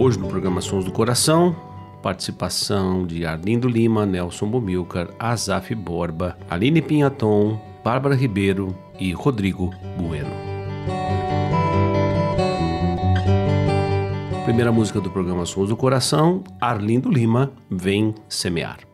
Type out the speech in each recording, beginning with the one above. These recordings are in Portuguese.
Hoje no programa Sons do Coração, participação de Arlindo Lima, Nelson Bomilcar, Azaf Borba, Aline Pinhaton, Bárbara Ribeiro e Rodrigo Bueno. Primeira música do programa Sons do Coração, Arlindo Lima, Vem Semear.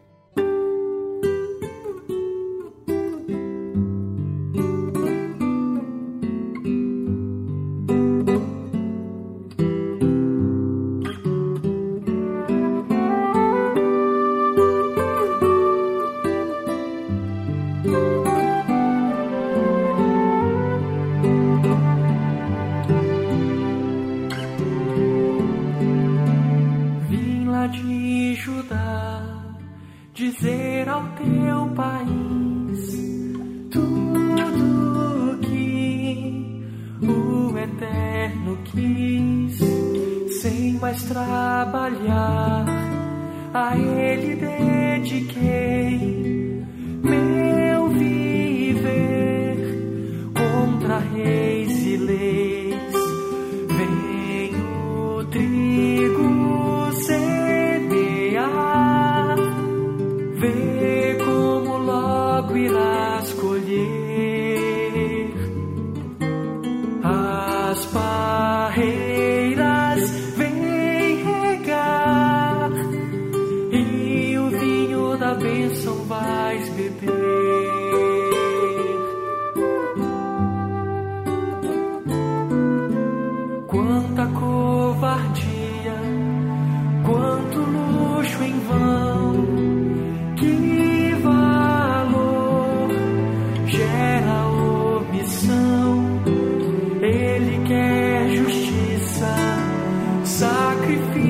sacrifício.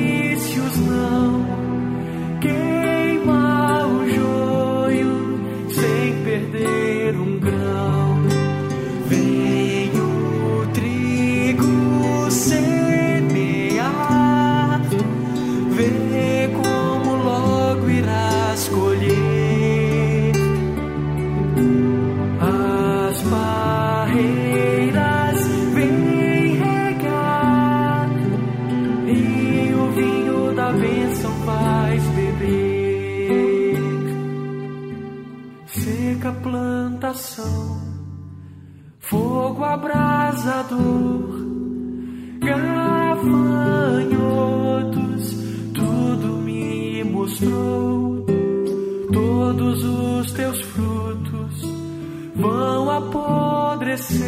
Vão apodrecer.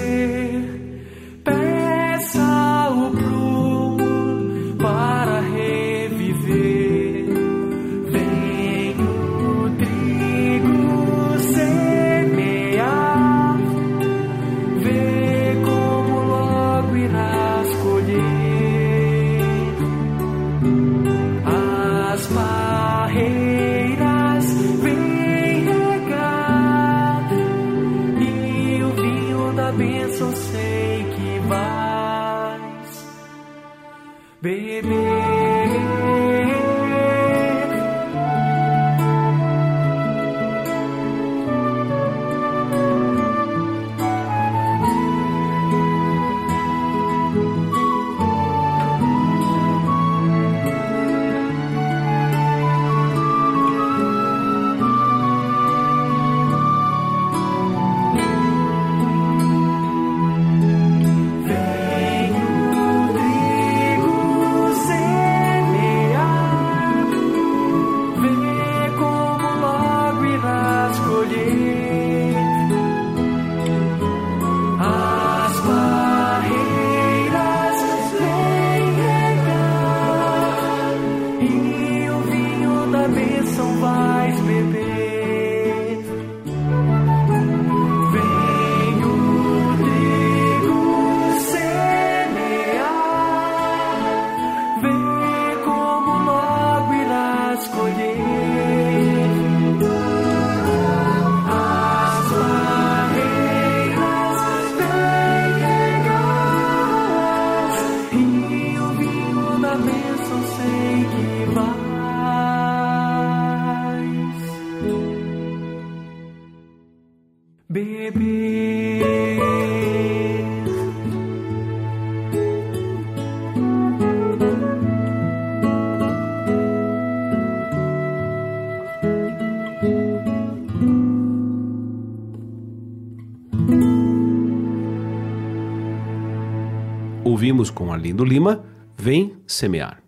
com Arlindo Lima, Vem Semear.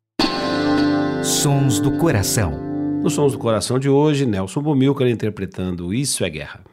Sons do Coração. Nos Sons do Coração de hoje, Nelson Bumilcar interpretando Isso é Guerra.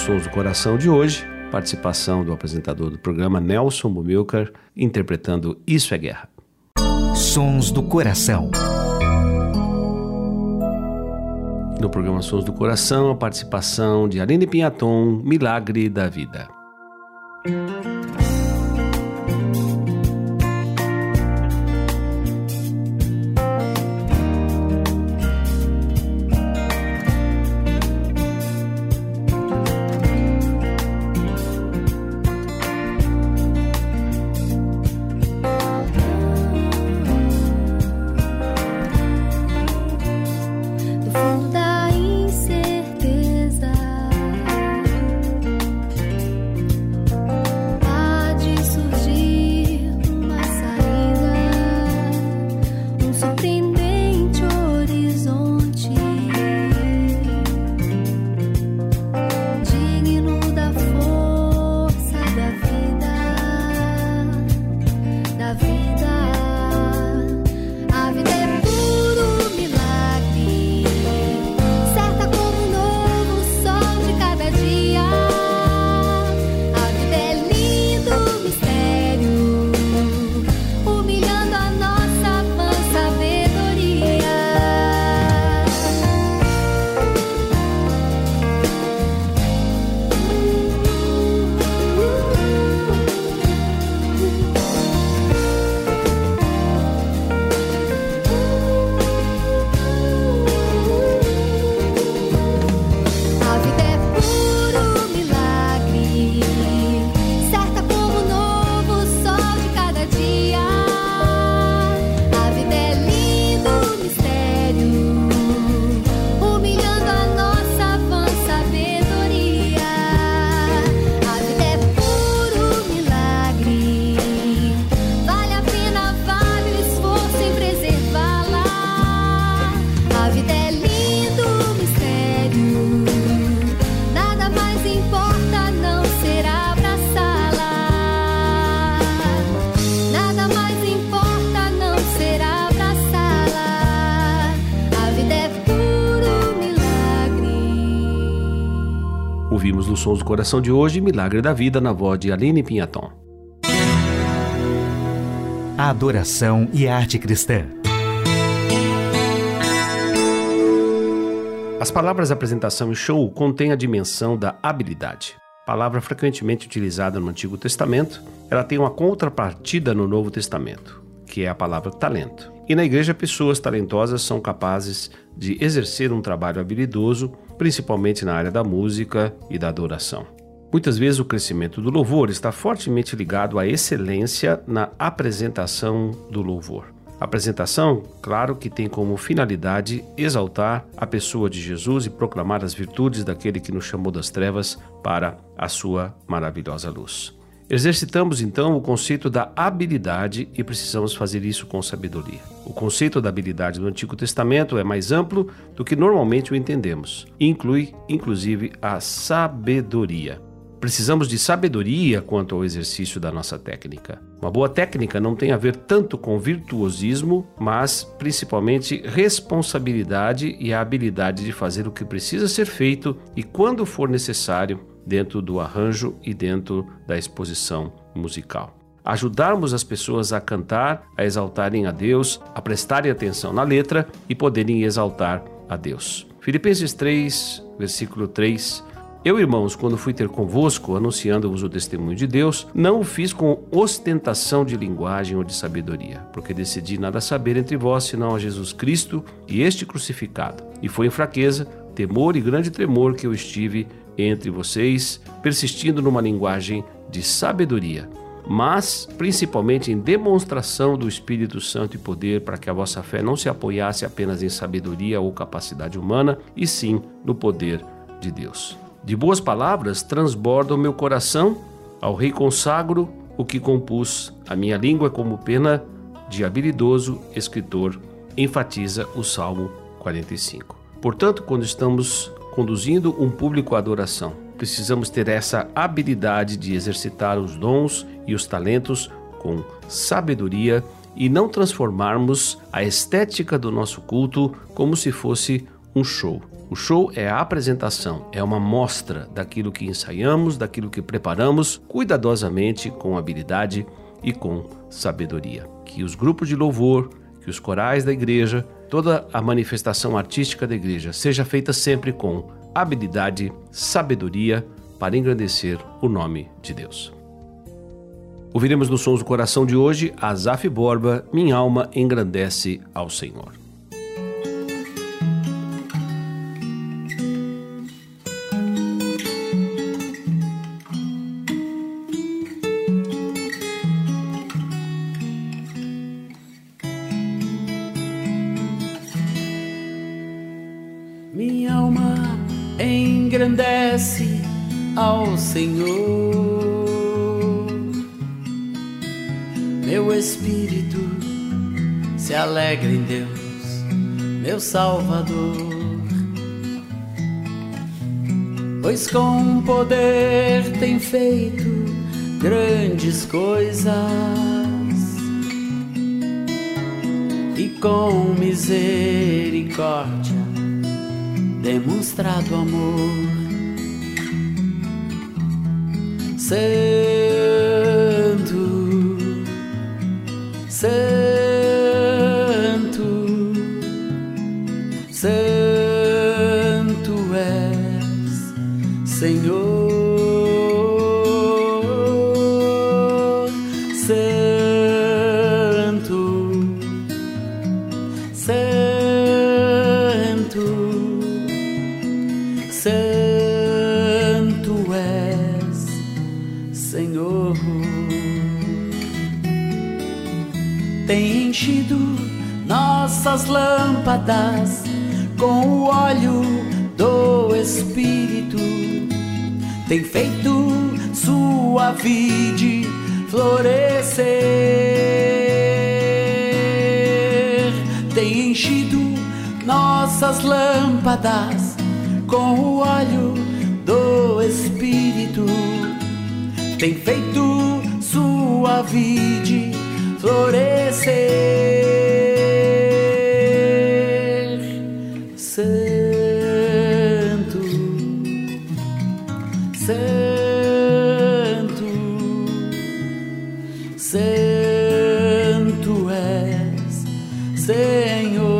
Sons do Coração de hoje, participação do apresentador do programa Nelson Bumilcar, interpretando Isso é Guerra. Sons do Coração. No programa Sons do Coração, a participação de Aline Pinhaton, Milagre da Vida. Sons do Coração de hoje Milagre da Vida na voz de Aline Pinhaton. A adoração e arte cristã. As palavras apresentação e show contêm a dimensão da habilidade. Palavra frequentemente utilizada no Antigo Testamento, ela tem uma contrapartida no Novo Testamento, que é a palavra talento. E na igreja, pessoas talentosas são capazes de exercer um trabalho habilidoso, principalmente na área da música e da adoração. Muitas vezes o crescimento do louvor está fortemente ligado à excelência na apresentação do louvor. A apresentação, claro que tem como finalidade exaltar a pessoa de Jesus e proclamar as virtudes daquele que nos chamou das trevas para a sua maravilhosa luz. Exercitamos então o conceito da habilidade e precisamos fazer isso com sabedoria. O conceito da habilidade do Antigo Testamento é mais amplo do que normalmente o entendemos. Inclui, inclusive, a sabedoria. Precisamos de sabedoria quanto ao exercício da nossa técnica. Uma boa técnica não tem a ver tanto com virtuosismo, mas principalmente responsabilidade e a habilidade de fazer o que precisa ser feito e quando for necessário dentro do arranjo e dentro da exposição musical. Ajudarmos as pessoas a cantar, a exaltarem a Deus, a prestarem atenção na letra e poderem exaltar a Deus. Filipenses 3, versículo 3. Eu, irmãos, quando fui ter convosco, anunciando-vos o testemunho de Deus, não o fiz com ostentação de linguagem ou de sabedoria, porque decidi nada saber entre vós, senão a Jesus Cristo e este crucificado. E foi em fraqueza, temor e grande tremor que eu estive entre vocês, persistindo numa linguagem de sabedoria, mas principalmente em demonstração do Espírito Santo e poder, para que a vossa fé não se apoiasse apenas em sabedoria ou capacidade humana, e sim no poder de Deus. De boas palavras transborda o meu coração, ao rei consagro o que compus. A minha língua é como pena de habilidoso escritor, enfatiza o Salmo 45. Portanto, quando estamos conduzindo um público à adoração. Precisamos ter essa habilidade de exercitar os dons e os talentos com sabedoria e não transformarmos a estética do nosso culto como se fosse um show. O show é a apresentação, é uma mostra daquilo que ensaiamos, daquilo que preparamos cuidadosamente, com habilidade e com sabedoria. Que os grupos de louvor, que os corais da igreja toda a manifestação artística da igreja seja feita sempre com habilidade, sabedoria para engrandecer o nome de Deus. Ouviremos nos Sons do Coração de hoje Azaf Borba, Minha Alma Engrandece ao Senhor. Espírito se alegra em Deus, meu Salvador. Pois com poder tem feito grandes coisas e com misericórdia demonstrado amor. Santo, Santo, Santo és, Senhor. Tem enchido nossas lâmpadas com o óleo do Espírito, tem feito sua vide florescer, tem enchido nossas lâmpadas com o óleo do Espírito, tem feito sua vide florescer santo, santo, santo és, Senhor.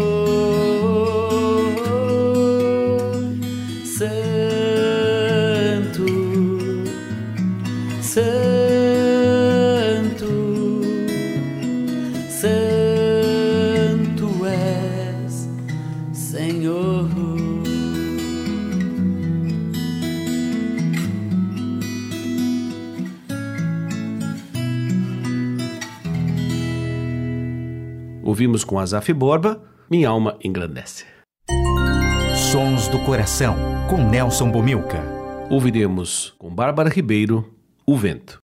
Com Azaf Borba, minha alma engrandece. Sons do Coração, com Nelson Bomilca. Ouviremos com Bárbara Ribeiro, O Vento.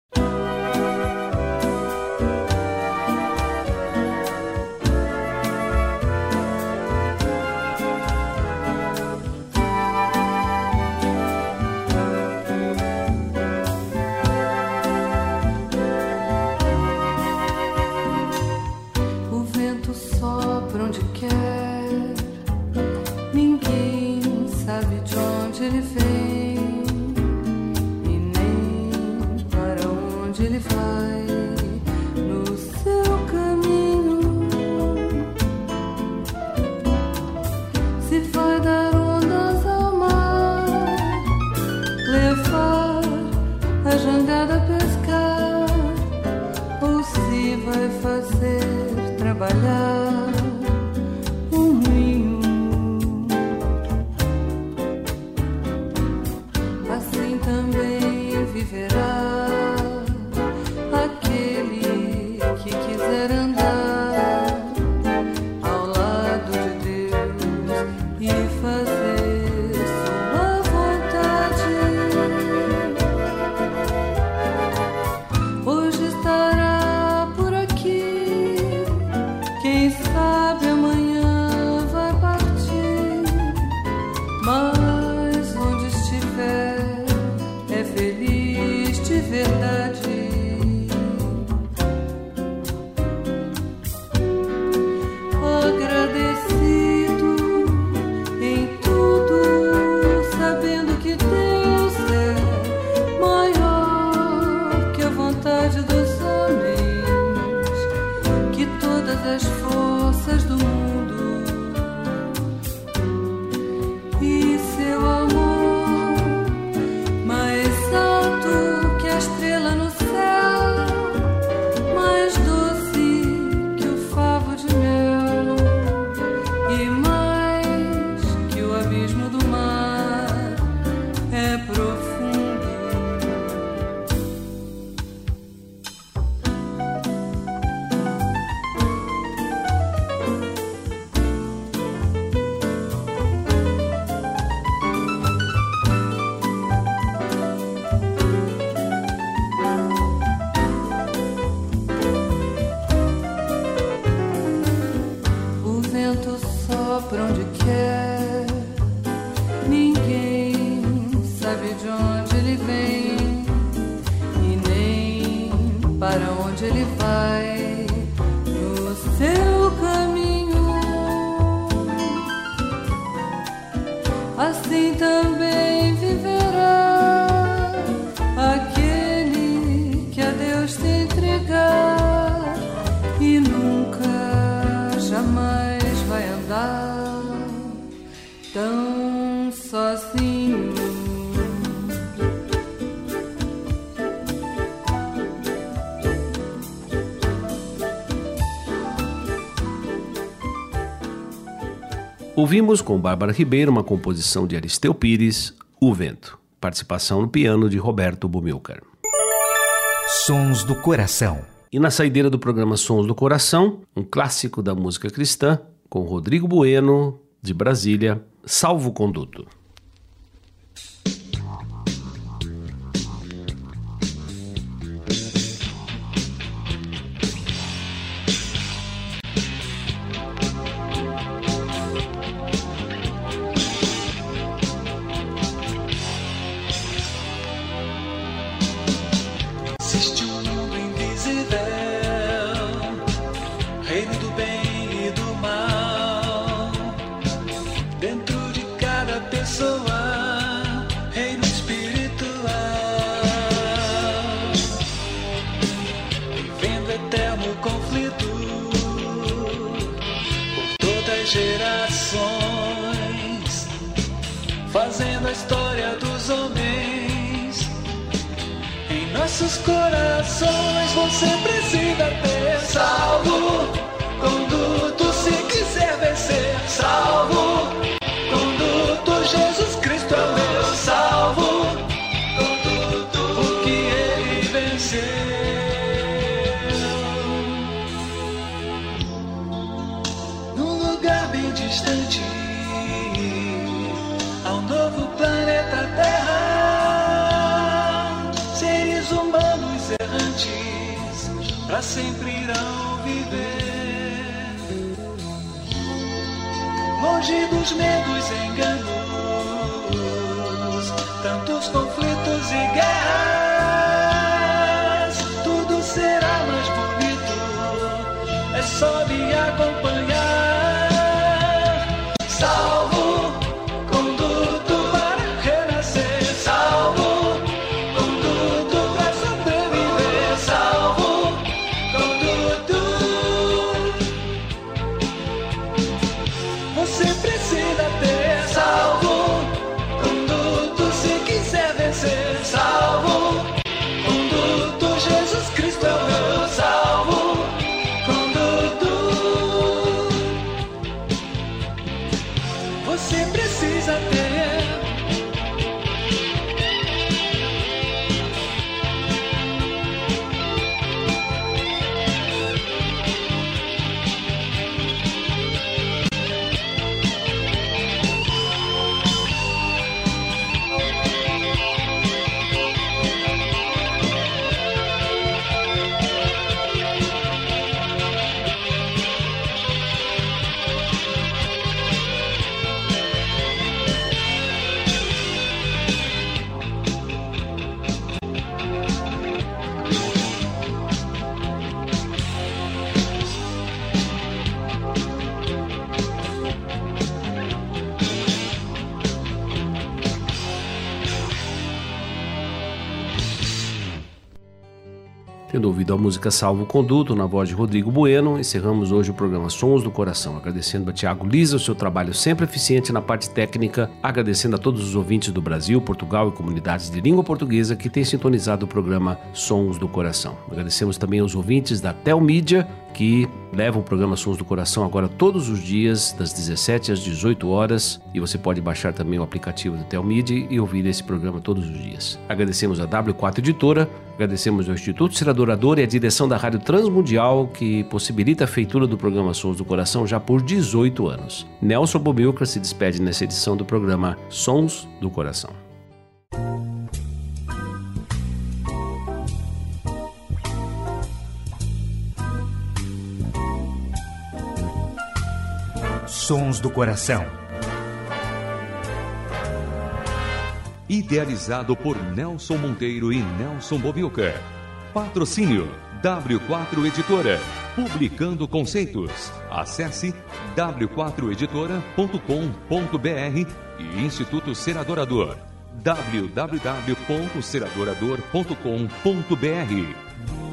no seu caminho, assim também. Ouvimos com Bárbara Ribeiro uma composição de Aristeu Pires, O Vento, participação no piano de Roberto Bumilcar. Sons do Coração. E na saideira do programa Sons do Coração, um clássico da música cristã, com Rodrigo Bueno, de Brasília, Salvo Conduto. Corações você precisa ter longe dos medos e Tendo ouvido a música Salvo Conduto, na voz de Rodrigo Bueno, encerramos hoje o programa Sons do Coração, agradecendo a Tiago Lisa o seu trabalho sempre eficiente na parte técnica, agradecendo a todos os ouvintes do Brasil, Portugal e comunidades de língua portuguesa que têm sintonizado o programa Sons do Coração. Agradecemos também aos ouvintes da Telmídia, que levam o programa Sons do Coração agora todos os dias, das 17 às 18 horas, e você pode baixar também o aplicativo do Telmídia e ouvir esse programa todos os dias. Agradecemos a W4 Editora, agradecemos ao Instituto Seradorador e a direção da Rádio Transmundial, que possibilita a feitura do programa Sons do Coração já por 18 anos. Nelson Bobilca se despede nessa edição do programa Sons do Coração. Sons do Coração. Idealizado por Nelson Monteiro e Nelson Bobilca. Patrocínio W4 Editora. Publicando conceitos. Acesse w4editora.com.br e Instituto Seradorador. www.seradorador.com.br